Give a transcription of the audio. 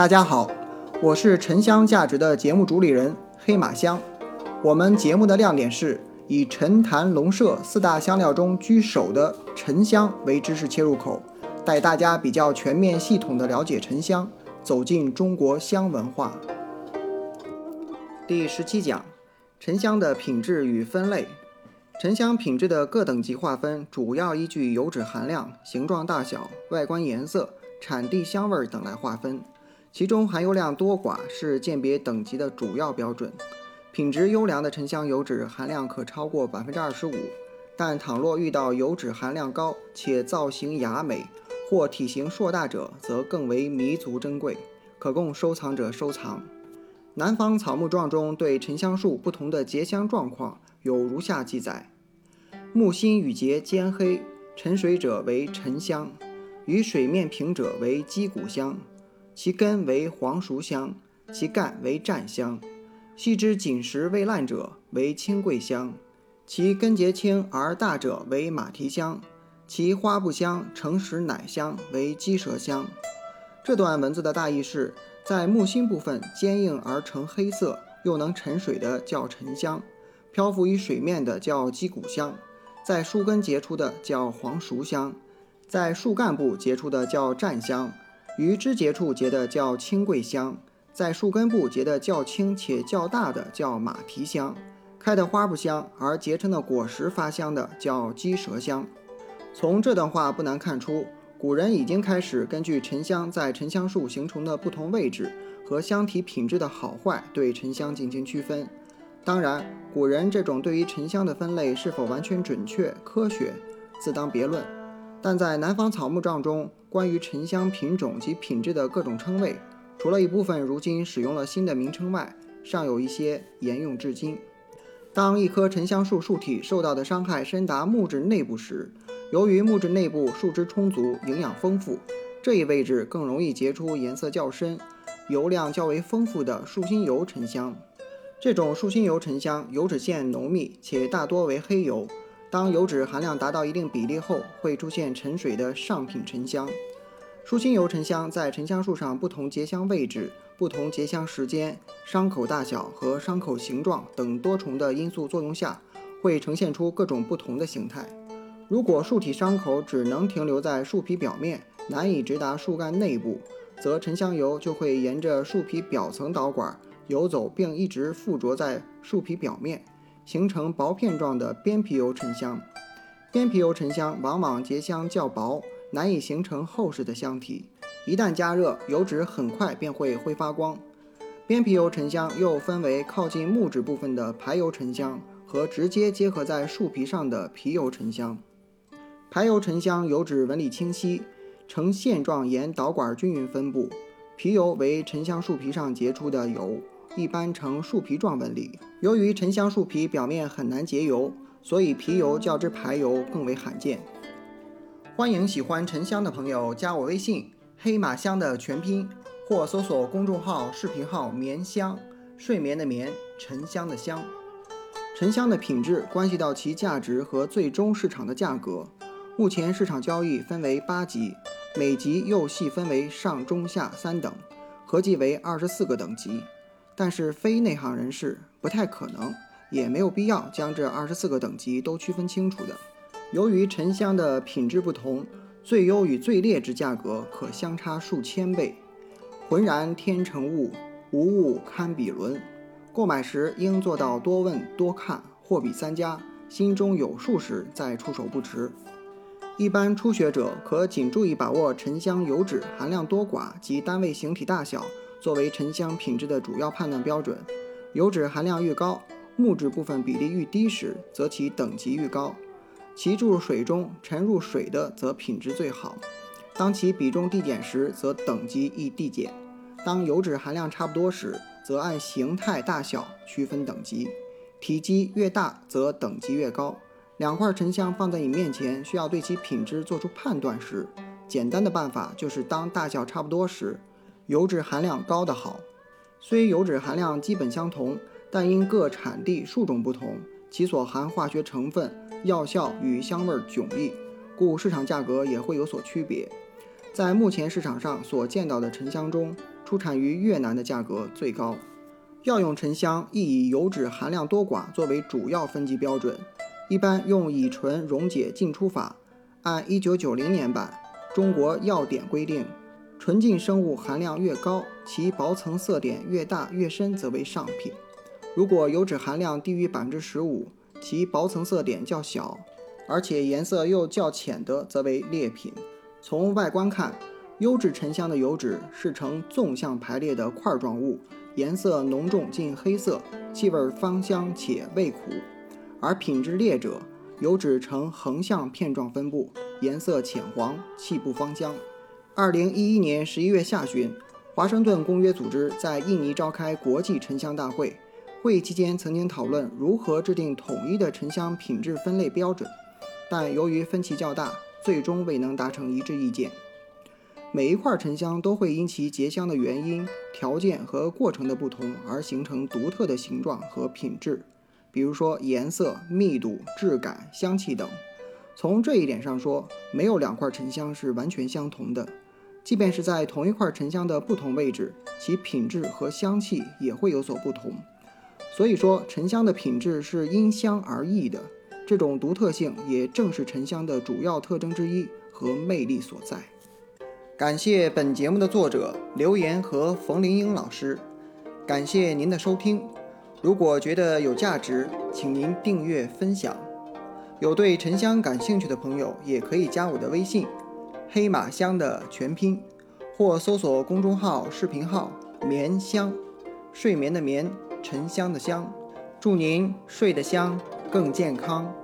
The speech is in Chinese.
大家好，我是沉香价值的节目主理人黑马香。我们节目的亮点是以陈坛龙麝四大香料中居首的沉香为知识切入口，带大家比较全面系统的了解沉香，走进中国香文化。第十七讲，沉香的品质与分类。沉香品质的各等级划分，主要依据油脂含量、形状大小、外观颜色、产地香味等来划分。其中含油量多寡是鉴别等级的主要标准。品质优良的沉香油脂含量可超过百分之二十五，但倘若遇到油脂含量高且造型雅美或体型硕大者，则更为弥足珍贵，可供收藏者收藏。南方草木状中对沉香树不同的结香状况有如下记载：木心与节兼黑，沉水者为沉香，与水面平者为鸡骨香。其根为黄熟香，其干为占香，细枝紧实未烂者为青桂香，其根节轻而大者为马蹄香，其花不香成实奶香为鸡舌香。这段文字的大意是，在木心部分坚硬而呈黑色，又能沉水的叫沉香，漂浮于水面的叫鸡骨香，在树根结出的叫黄熟香，在树干部结出的叫占香。于枝节处结的叫青桂香，在树根部结的较轻且较大的叫马蹄香，开的花不香而结成的果实发香的叫鸡舌香。从这段话不难看出，古人已经开始根据沉香在沉香树形成的不同位置和香体品质的好坏，对沉香进行区分。当然，古人这种对于沉香的分类是否完全准确、科学，自当别论。但在南方草木状中，关于沉香品种及品质的各种称谓，除了一部分如今使用了新的名称外，尚有一些沿用至今。当一棵沉香树树体受到的伤害深达木质内部时，由于木质内部树脂充足、营养丰富，这一位置更容易结出颜色较深、油量较为丰富的树心油沉香。这种树心油沉香油脂腺浓密，且大多为黑油。当油脂含量达到一定比例后，会出现沉水的上品沉香。树心油沉香在沉香树上不同结香位置、不同结香时间、伤口大小和伤口形状等多重的因素作用下，会呈现出各种不同的形态。如果树体伤口只能停留在树皮表面，难以直达树干内部，则沉香油就会沿着树皮表层导管游走，并一直附着在树皮表面。形成薄片状的边皮油沉香，边皮油沉香往往结香较薄，难以形成厚实的香体。一旦加热，油脂很快便会挥发光。边皮油沉香又分为靠近木质部分的排油沉香和直接结合在树皮上的皮油沉香。排油沉香油脂纹理清晰，呈线状沿导管均匀分布。皮油为沉香树皮上结出的油。一般呈树皮状纹理。由于沉香树皮表面很难结油，所以皮油较之排油更为罕见。欢迎喜欢沉香的朋友加我微信“黑马香”的全拼，或搜索公众号、视频号“眠香”，睡眠的眠，沉香的香。沉香的品质关系到其价值和最终市场的价格。目前市场交易分为八级，每级又细分为上、中、下三等，合计为二十四个等级。但是非内行人士不太可能，也没有必要将这二十四个等级都区分清楚的。由于沉香的品质不同，最优与最劣之价格可相差数千倍。浑然天成物，无物堪比伦。购买时应做到多问多看，货比三家，心中有数时再出手不迟。一般初学者可仅注意把握沉香油脂含量多寡及单位形体大小。作为沉香品质的主要判断标准，油脂含量愈高，木质部分比例愈低时，则其等级愈高。其注入水中沉入水的，则品质最好。当其比重递减时，则等级亦递减。当油脂含量差不多时，则按形态大小区分等级。体积越大，则等级越高。两块沉香放在你面前，需要对其品质做出判断时，简单的办法就是当大小差不多时。油脂含量高的好，虽油脂含量基本相同，但因各产地树种不同，其所含化学成分、药效与香味迥异，故市场价格也会有所区别。在目前市场上所见到的沉香中，出产于越南的价格最高。药用沉香亦以油脂含量多寡作为主要分级标准，一般用乙醇溶解进出法。按1990年版《中国药典》规定，纯净生物含量越高，其薄层色点越大越深，则为上品；如果油脂含量低于百分之十五，其薄层色点较小，而且颜色又较浅的，则为劣品。从外观看，优质沉香的油脂是呈纵向排列的块状物。颜色浓重近黑色，气味芳香且味苦；而品质劣者，油脂呈横向片状分布，颜色浅黄，气不芳香。二零一一年十一月下旬，华盛顿公约组织在印尼召开国际沉香大会，会议期间曾经讨论如何制定统一的沉香品质分类标准，但由于分歧较大，最终未能达成一致意见。每一块沉香都会因其结香的原因、条件和过程的不同而形成独特的形状和品质，比如说颜色、密度、质感、香气等。从这一点上说，没有两块沉香是完全相同的。即便是在同一块沉香的不同位置，其品质和香气也会有所不同。所以说，沉香的品质是因香而异的。这种独特性也正是沉香的主要特征之一和魅力所在。感谢本节目的作者刘岩和冯玲英老师，感谢您的收听。如果觉得有价值，请您订阅分享。有对沉香感兴趣的朋友，也可以加我的微信“黑马香”的全拼，或搜索公众号、视频号“眠香”，睡眠的眠，沉香的香。祝您睡得香，更健康。